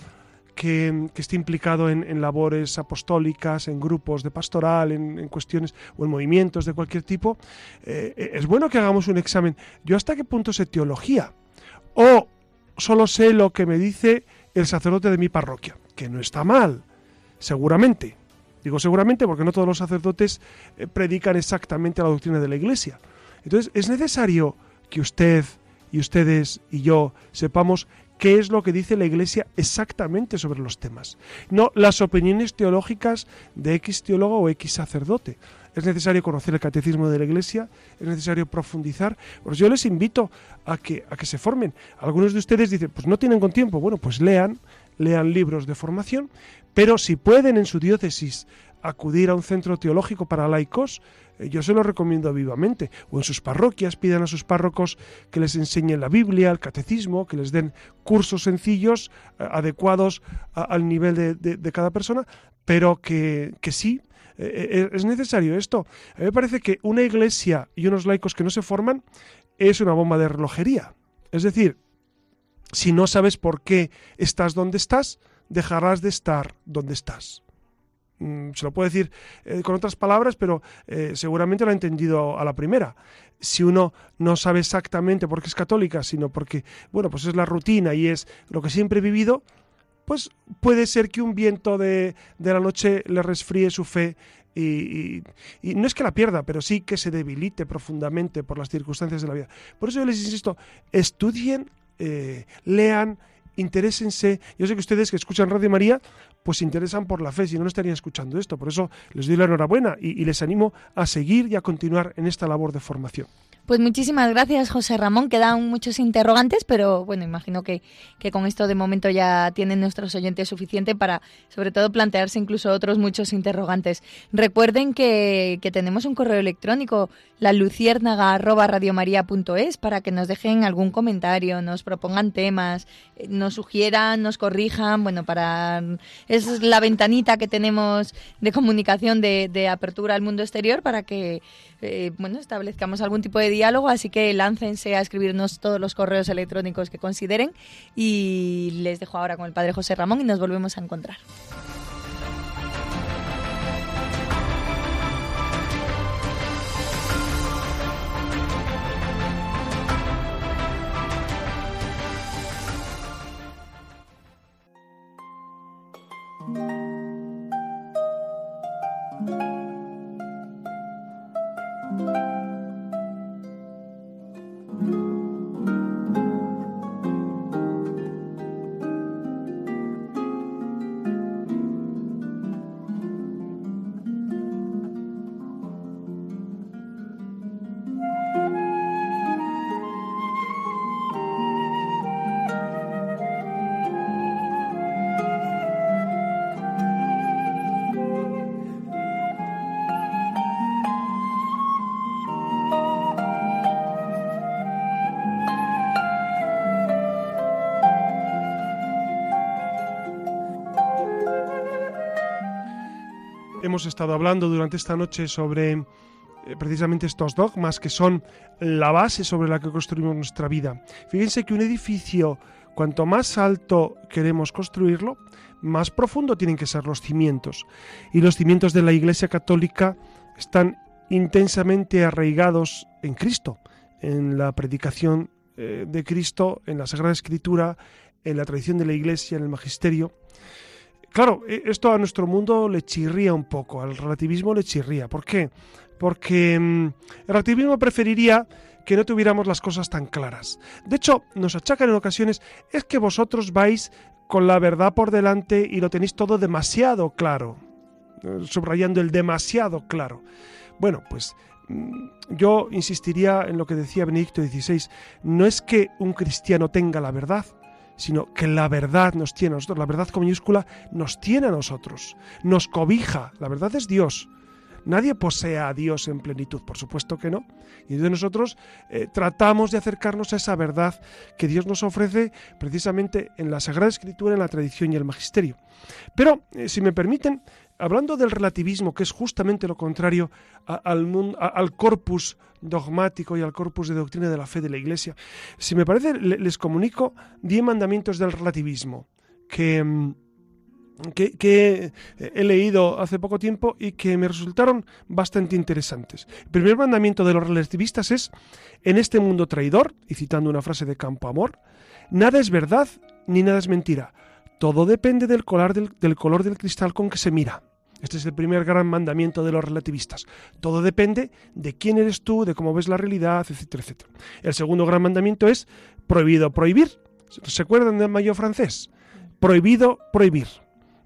Speaker 2: que, esté implicado en, labores apostólicas, en grupos de pastoral, en, cuestiones o en movimientos de cualquier tipo, eh, es bueno que hagamos un examen. ¿Yo hasta qué punto sé teología? ¿O solo sé lo que me dice el sacerdote de mi parroquia? Que no está mal, seguramente. Digo seguramente porque no todos los sacerdotes eh, predican exactamente la doctrina de la Iglesia. Entonces es necesario que usted y ustedes y yo sepamos qué es lo que dice la Iglesia exactamente sobre los temas. No las opiniones teológicas de X teólogo o X sacerdote. Es necesario conocer el catecismo de la Iglesia, es necesario profundizar. Pues yo les invito a que, a que se formen. Algunos de ustedes dicen, pues no tienen con tiempo. Bueno, pues lean, lean libros de formación, pero si pueden en su diócesis acudir a un centro teológico para laicos, eh, yo se lo recomiendo vivamente. O en sus parroquias pidan a sus párrocos que les enseñen la Biblia, el catecismo, que les den cursos sencillos, eh, adecuados al nivel de, cada persona, pero que, sí, eh, es necesario esto. A mí me parece que una iglesia y unos laicos que no se forman es una bomba de relojería. Es decir, si no sabes por qué estás donde estás, dejarás de estar donde estás. Mm, se lo puedo decir eh, con otras palabras, pero eh, seguramente lo ha entendido a la primera. Si uno no sabe exactamente por qué es católica, sino porque, bueno, pues es la rutina y es lo que siempre he vivido, pues puede ser que un viento de, la noche le resfríe su fe y, no es que la pierda, pero sí que se debilite profundamente por las circunstancias de la vida. Por eso yo les insisto, estudien, eh, lean, interésense. Yo sé que ustedes que escuchan Radio María, pues se interesan por la fe, si no, no estarían escuchando esto. Por eso les doy la enhorabuena y les animo a seguir y a continuar en esta labor de formación.
Speaker 3: Pues muchísimas gracias, José Ramón. Quedan muchos interrogantes, pero bueno, imagino que, que, con esto de momento ya tienen nuestros oyentes suficiente para, sobre todo, plantearse incluso otros muchos interrogantes. Recuerden que, que tenemos un correo electrónico, la luciérnaga.radiomaría.es, para que nos dejen algún comentario, nos propongan temas, eh, nos sugieran, nos corrijan. Bueno, para. Es la ventanita que tenemos de comunicación, de, apertura al mundo exterior, para que eh, bueno, establezcamos algún tipo de diálogo, así que láncense a escribirnos todos los correos electrónicos que consideren y les dejo ahora con el Padre José Ramón y nos volvemos a encontrar.
Speaker 2: Hemos estado hablando durante esta noche sobre eh, precisamente estos dogmas que son la base sobre la que construimos nuestra vida. Fíjense que un edificio, cuanto más alto queremos construirlo, más profundo tienen que ser los cimientos. Y los cimientos de la Iglesia Católica están intensamente arraigados en Cristo, en la predicación eh, de Cristo, en la Sagrada Escritura, en la tradición de la Iglesia, en el magisterio. Claro, e, esto a nuestro mundo le chirría un poco, al relativismo le chirría. ¿Por qué? Porque mm, el relativismo preferiría que no tuviéramos las cosas tan claras. De hecho, nos achacan en ocasiones, es que vosotros vais con la verdad por delante y lo tenéis todo demasiado claro, eh, subrayando el demasiado claro. Bueno, pues mm, yo insistiría en lo que decía Benedicto XVI, no es que un cristiano tenga la verdad, sino que la verdad nos tiene a nosotros, la verdad con minúscula nos tiene a nosotros, nos cobija, la verdad es Dios. Nadie posee a Dios en plenitud, por supuesto que no. Y de nosotros eh, tratamos de acercarnos a esa verdad que Dios nos ofrece precisamente en la Sagrada Escritura, en la tradición y el magisterio. Pero, eh, si me permiten, hablando del relativismo, que es justamente lo contrario al, al, corpus dogmático y al corpus de doctrina de la fe de la Iglesia, si me parece, les comunico diez mandamientos del relativismo que, mm, que, he leído hace poco tiempo y que me resultaron bastante interesantes. El primer mandamiento de los relativistas es, en este mundo traidor, y citando una frase de Campo Amor, nada es verdad ni nada es mentira todo depende del color del, cristal con que se mira. Este es el primer gran mandamiento de los relativistas. Todo depende de quién eres tú, de cómo ves la realidad, etcétera, etcétera. El segundo gran mandamiento es prohibido prohibir. ¿Se acuerdan del mayo francés? Prohibido prohibir.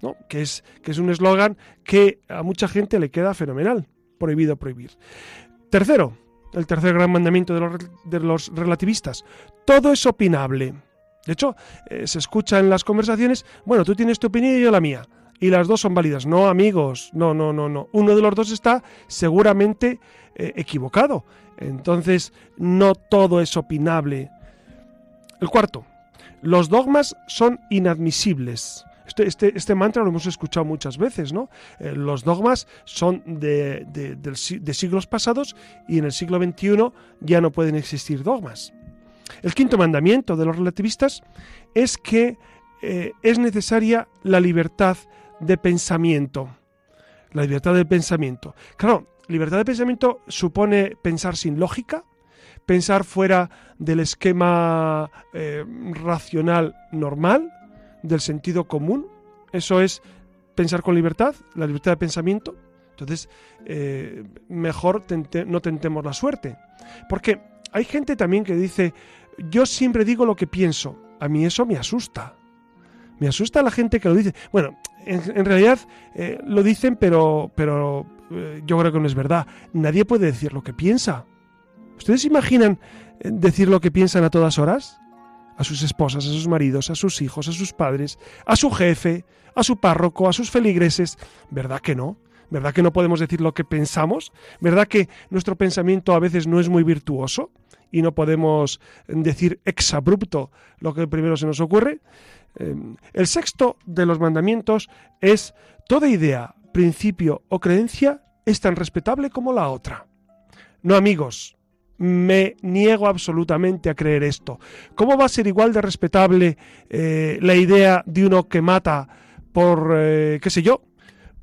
Speaker 2: ¿no? Que, es, que es un eslogan que a mucha gente le queda fenomenal. Prohibido prohibir. Tercero, el tercer gran mandamiento de los, de los relativistas. Todo es opinable. De hecho, eh, se escucha en las conversaciones, bueno, tú tienes tu opinión y yo la mía. Y las dos son válidas. No, amigos, no, no, no, no. Uno de los dos está seguramente eh, equivocado. Entonces, no todo es opinable. El cuarto, los dogmas son inadmisibles. Este, este, este, mantra lo hemos escuchado muchas veces, ¿no? Eh, los dogmas son de, de, siglos pasados y en el siglo XXI ya no pueden existir dogmas. El quinto mandamiento de los relativistas es que eh, es necesaria la libertad de pensamiento. La libertad de pensamiento. Claro, libertad de pensamiento supone pensar sin lógica, pensar fuera del esquema eh, racional normal, del sentido común. Eso es pensar con libertad, la libertad de pensamiento. Entonces, eh, mejor no tentemos la suerte. Porque hay gente también que dice, yo siempre digo lo que pienso. A mí eso me asusta. Me asusta la gente que lo dice. Bueno, en, realidad eh, lo dicen, pero, pero eh, yo creo que no es verdad. Nadie puede decir lo que piensa. ¿Ustedes imaginan decir lo que piensan a todas horas? a sus esposas, a sus maridos, a sus hijos, a sus padres, a su jefe, a su párroco, a sus feligreses. ¿Verdad que no? ¿Verdad que no podemos decir lo que pensamos? ¿Verdad que nuestro pensamiento a veces no es muy virtuoso y no podemos decir exabrupto lo que primero se nos ocurre? Em, el sexto de los mandamientos es toda idea, principio o creencia es tan respetable como la otra. No amigos, me niego absolutamente a creer esto. ¿Cómo va a ser igual de respetable eh, la idea de uno que mata por, eh, qué sé yo,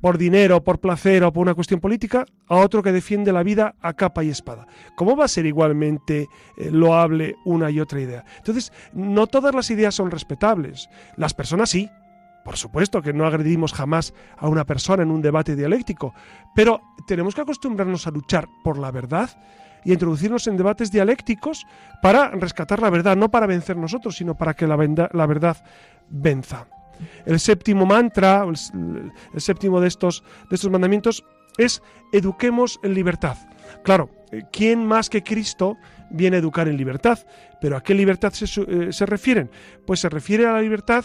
Speaker 2: por dinero, por placer o por una cuestión política, a otro que defiende la vida a capa y espada? ¿Cómo va a ser igualmente eh, loable una y otra idea? Entonces, no todas las ideas son respetables. Las personas sí, por supuesto que no agredimos jamás a una persona en un debate dialéctico, pero tenemos que acostumbrarnos a luchar por la verdad y introducirnos en debates dialécticos para rescatar la verdad, no para vencer nosotros, sino para que la, la verdad venza. El séptimo mantra, el, séptimo de estos, de estos mandamientos es eduquemos en libertad. Claro, eh, ¿quién más que Cristo viene a educar en libertad? Pero ¿a qué libertad se, eh, se refieren? Pues se refiere a la libertad,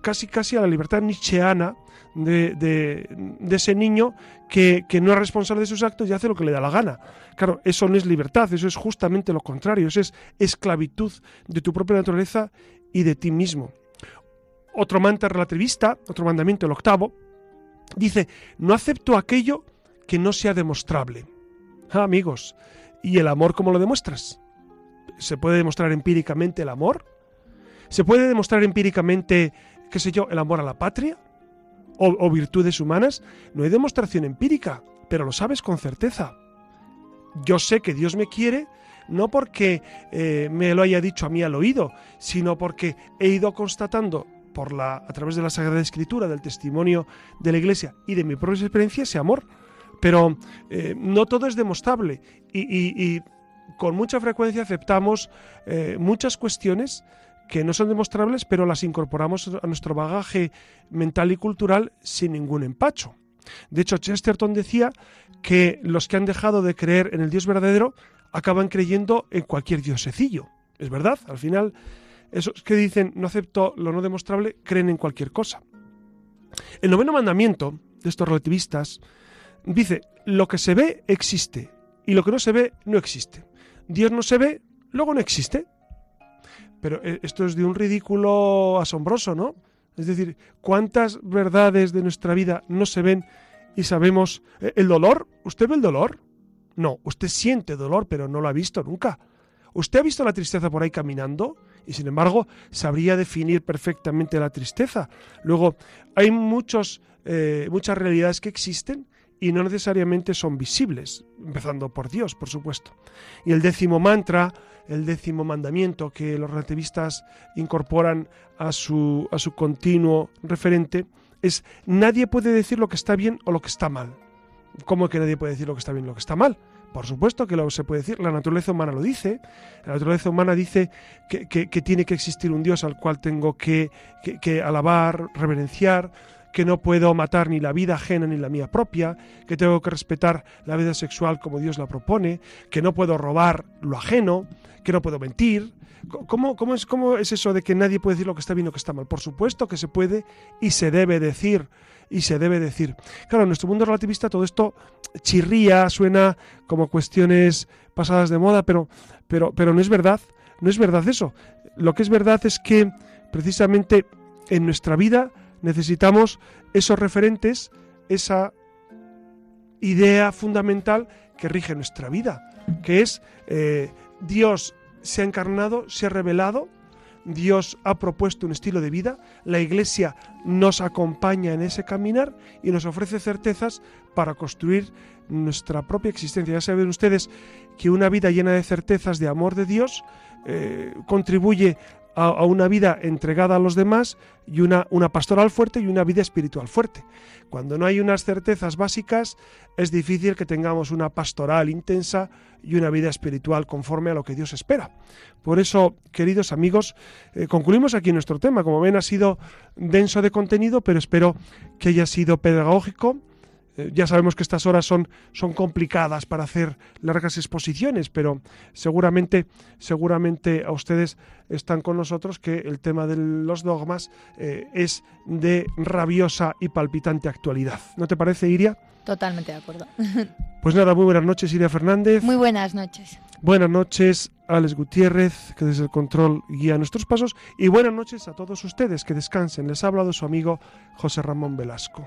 Speaker 2: casi casi a la libertad nietzscheana de, de, ese niño que, que, no es responsable de sus actos y hace lo que le da la gana. Claro, eso no es libertad, eso es justamente lo contrario, eso es esclavitud de tu propia naturaleza y de ti mismo. Otro mantra relativista, otro mandamiento, el octavo, dice, no acepto aquello que no sea demostrable. Ah, amigos, ¿y el amor cómo lo demuestras? ¿Se puede demostrar empíricamente el amor? ¿Se puede demostrar empíricamente, qué sé yo, el amor a la patria? ¿O, virtudes humanas? No hay demostración empírica, pero lo sabes con certeza. Yo sé que Dios me quiere no porque eh, me lo haya dicho a mí al oído, sino porque he ido constatando por la, a través de la Sagrada Escritura, del testimonio de la Iglesia y de mi propia experiencia ese amor. Pero eh, no todo es demostrable y, con mucha frecuencia aceptamos eh, muchas cuestiones que no son demostrables, pero las incorporamos a nuestro bagaje mental y cultural sin ningún empacho. De hecho, Chesterton decía que los que han dejado de creer en el Dios verdadero acaban creyendo en cualquier diosecillo. Es verdad, al final, esos que dicen no acepto lo no demostrable creen en cualquier cosa. El noveno mandamiento de estos relativistas dice, lo que se ve existe y lo que no se ve no existe. Dios no se ve, luego no existe. Pero eh, esto es de un ridículo asombroso, ¿no? Es decir, ¿cuántas verdades de nuestra vida no se ven y sabemos eh, el dolor? ¿Usted ve el dolor? No, usted siente dolor, pero no lo ha visto nunca. ¿Usted ha visto la tristeza por ahí caminando? Y sin embargo, sabría definir perfectamente la tristeza. Luego, hay muchos, eh, muchas realidades que existen y no necesariamente son visibles, empezando por Dios, por supuesto. Y el décimo mantra, el décimo mandamiento que los relativistas incorporan a su, a su continuo referente, es nadie puede decir lo que está bien o lo que está mal. ¿Cómo que nadie puede decir lo que está bien o lo que está mal? Por supuesto que lo se puede decir, la naturaleza humana lo dice, la naturaleza humana dice que, tiene que existir un Dios al cual tengo que, alabar, reverenciar, que no puedo matar ni la vida ajena ni la mía propia, que tengo que respetar la vida sexual como Dios la propone, que no puedo robar lo ajeno, que no puedo mentir. ¿Cómo, es, ¿Cómo es eso de que nadie puede decir lo que está bien o que está mal? Por supuesto que se puede y se debe decir y se debe decir. Claro, en nuestro mundo relativista todo esto chirría, suena como cuestiones pasadas de moda, pero, pero, pero no es verdad, no es verdad eso. Lo que es verdad es que precisamente en nuestra vida necesitamos esos referentes, esa idea fundamental que rige nuestra vida, que es eh, Dios se ha encarnado, se ha revelado, Dios ha propuesto un estilo de vida, la Iglesia nos acompaña en ese caminar y nos ofrece certezas para construir nuestra propia existencia. Ya saben ustedes que una vida llena de certezas de amor de Dios eh, contribuye a, una vida entregada a los demás y una, una pastoral fuerte y una vida espiritual fuerte. Cuando no hay unas certezas básicas, es difícil que tengamos una pastoral intensa y una vida espiritual conforme a lo que Dios espera. Por eso, queridos amigos, eh, concluimos aquí nuestro tema. Como ven, ha sido denso de contenido, pero espero que haya sido pedagógico eh, ya sabemos que estas horas son, son complicadas para hacer largas exposiciones, pero seguramente, seguramente a ustedes están con nosotros que el tema de los dogmas eh, es de rabiosa y palpitante actualidad. ¿No te parece, Iria?
Speaker 3: Totalmente de acuerdo.
Speaker 2: Pues nada, muy buenas noches, Iria Fernández.
Speaker 3: Muy buenas noches.
Speaker 2: Buenas noches, Alex Gutiérrez, que desde el control guía nuestros pasos. Y buenas noches a todos ustedes, que descansen. Les ha hablado su amigo José Ramón Velasco.